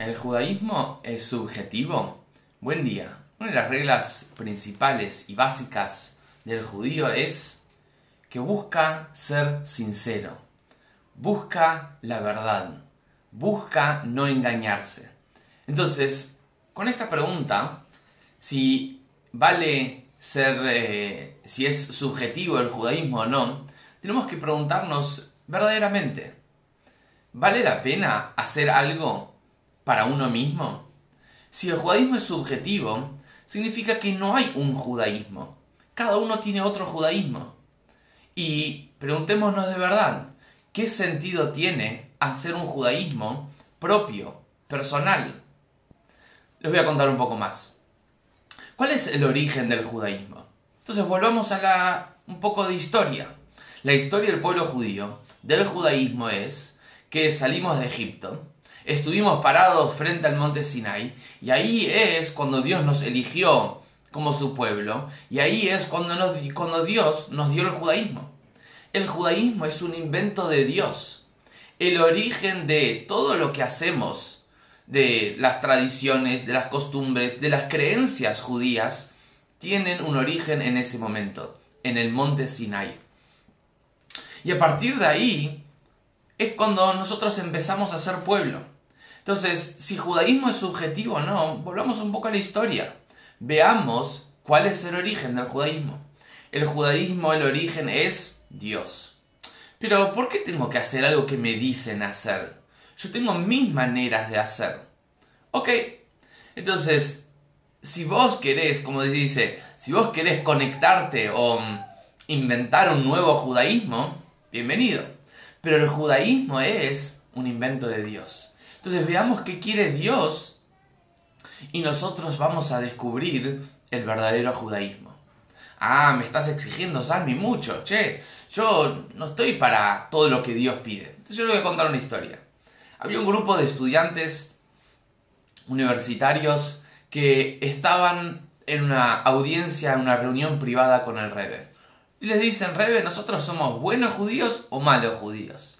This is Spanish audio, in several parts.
¿El judaísmo es subjetivo? Buen día. Una de las reglas principales y básicas del judío es que busca ser sincero, busca la verdad, busca no engañarse. Entonces, con esta pregunta, si vale ser, eh, si es subjetivo el judaísmo o no, tenemos que preguntarnos verdaderamente, ¿vale la pena hacer algo para uno mismo? Si el judaísmo es subjetivo, significa que no hay un judaísmo. Cada uno tiene otro judaísmo. Y preguntémonos de verdad, ¿qué sentido tiene hacer un judaísmo propio, personal? Les voy a contar un poco más. ¿Cuál es el origen del judaísmo? Entonces volvamos a la un poco de historia. La historia del pueblo judío, del judaísmo es que salimos de Egipto, estuvimos parados frente al monte Sinai y ahí es cuando Dios nos eligió como su pueblo y ahí es cuando, nos, cuando Dios nos dio el judaísmo. El judaísmo es un invento de Dios. El origen de todo lo que hacemos, de las tradiciones, de las costumbres, de las creencias judías, tienen un origen en ese momento, en el monte Sinai. Y a partir de ahí es cuando nosotros empezamos a ser pueblo. Entonces, si judaísmo es subjetivo o no, volvamos un poco a la historia. Veamos cuál es el origen del judaísmo. El judaísmo, el origen es Dios. Pero, ¿por qué tengo que hacer algo que me dicen hacer? Yo tengo mis maneras de hacer. Ok, entonces, si vos querés, como dice, si vos querés conectarte o mm, inventar un nuevo judaísmo, bienvenido. Pero el judaísmo es un invento de Dios. Entonces veamos qué quiere Dios y nosotros vamos a descubrir el verdadero judaísmo. Ah, me estás exigiendo, Salmi, mucho. Che, yo no estoy para todo lo que Dios pide. Entonces yo le voy a contar una historia. Había un grupo de estudiantes universitarios que estaban en una audiencia, en una reunión privada con el Rebe. Y les dicen, Rebe, ¿nosotros somos buenos judíos o malos judíos?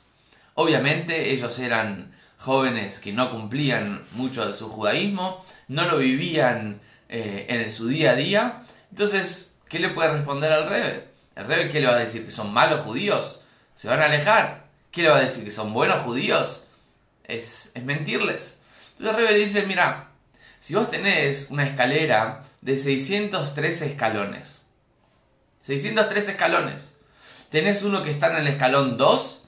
Obviamente ellos eran jóvenes que no cumplían mucho de su judaísmo, no lo vivían eh, en su día a día. Entonces, ¿qué le puede responder al Rebe? ¿El Rebe qué le va a decir? ¿Que son malos judíos? ¿Se van a alejar? ¿Qué le va a decir? ¿Que son buenos judíos? Es, es mentirles. Entonces el Rebe le dice, mira, si vos tenés una escalera de 613 escalones, 613 escalones, tenés uno que está en el escalón 2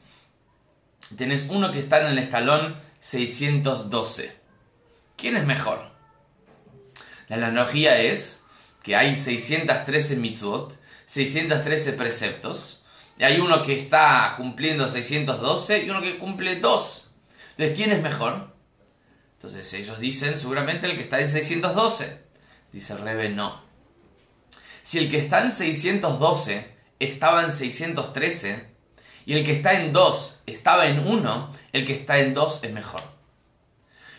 tenés uno que está en el escalón 612. ¿Quién es mejor? La analogía es que hay 613 mitzvot, 613 preceptos, y hay uno que está cumpliendo 612 y uno que cumple 2. Entonces, ¿quién es mejor? Entonces ellos dicen seguramente el que está en 612. Dice Rebe, no. Si el que está en 612 estaba en 613, y el que está en 2 estaba en 1, el que está en 2 es mejor.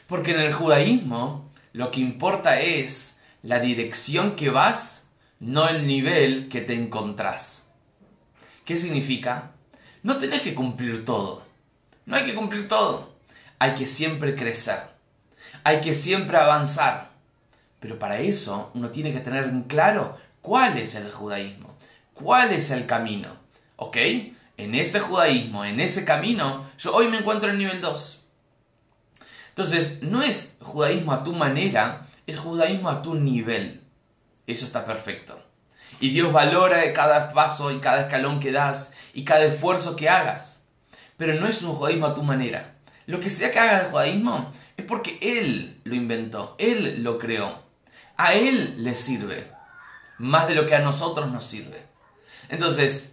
Porque en el judaísmo lo que importa es la dirección que vas, no el nivel que te encontrás. ¿Qué significa? No tenés que cumplir todo. No hay que cumplir todo. Hay que siempre crecer. Hay que siempre avanzar. Pero para eso uno tiene que tener en claro cuál es el judaísmo, cuál es el camino. ¿Ok? En ese judaísmo, en ese camino, yo hoy me encuentro en nivel 2. Entonces, no es judaísmo a tu manera, es judaísmo a tu nivel. Eso está perfecto. Y Dios valora cada paso y cada escalón que das y cada esfuerzo que hagas. Pero no es un judaísmo a tu manera. Lo que sea que hagas de judaísmo es porque Él lo inventó, Él lo creó. A Él le sirve, más de lo que a nosotros nos sirve. Entonces,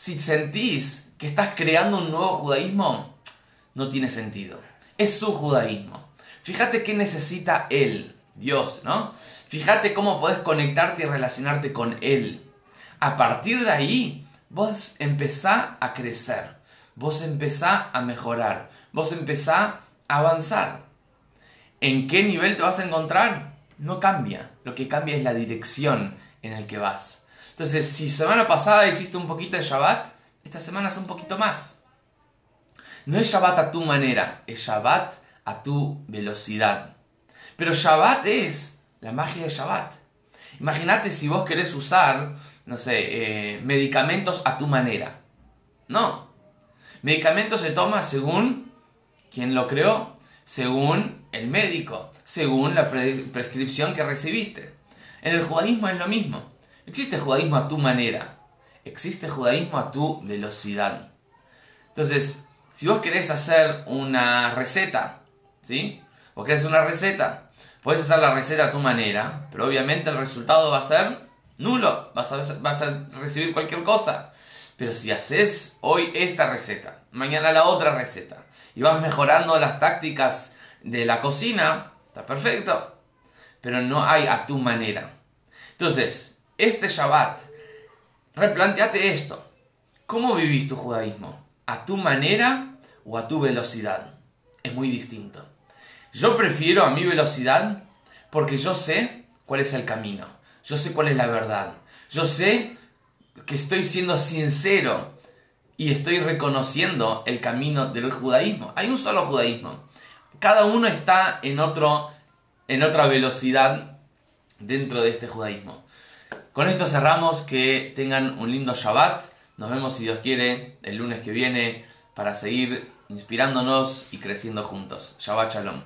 si sentís que estás creando un nuevo judaísmo, no tiene sentido. Es su judaísmo. Fíjate qué necesita Él, Dios, ¿no? Fíjate cómo podés conectarte y relacionarte con Él. A partir de ahí, vos empezá a crecer, vos empezá a mejorar, vos empezá a avanzar. ¿En qué nivel te vas a encontrar? No cambia. Lo que cambia es la dirección en la que vas. Entonces, si semana pasada hiciste un poquito de Shabbat, esta semana es un poquito más. No es Shabbat a tu manera, es Shabbat a tu velocidad. Pero Shabbat es la magia de Shabbat. Imagínate si vos querés usar, no sé, eh, medicamentos a tu manera. No. Medicamentos se toma según quien lo creó, según el médico, según la prescripción que recibiste. En el judaísmo es lo mismo. Existe judaísmo a tu manera. Existe judaísmo a tu velocidad. Entonces, si vos querés hacer una receta, ¿sí? Vos querés una receta, puedes hacer la receta a tu manera, pero obviamente el resultado va a ser nulo. Vas a, vas a recibir cualquier cosa. Pero si haces hoy esta receta, mañana la otra receta, y vas mejorando las tácticas de la cocina, está perfecto. Pero no hay a tu manera. Entonces, este Shabbat, replanteate esto. ¿Cómo vivís tu judaísmo? ¿A tu manera o a tu velocidad? Es muy distinto. Yo prefiero a mi velocidad porque yo sé cuál es el camino. Yo sé cuál es la verdad. Yo sé que estoy siendo sincero y estoy reconociendo el camino del judaísmo. Hay un solo judaísmo. Cada uno está en, otro, en otra velocidad dentro de este judaísmo. Con esto cerramos, que tengan un lindo Shabbat. Nos vemos si Dios quiere el lunes que viene para seguir inspirándonos y creciendo juntos. Shabbat Shalom.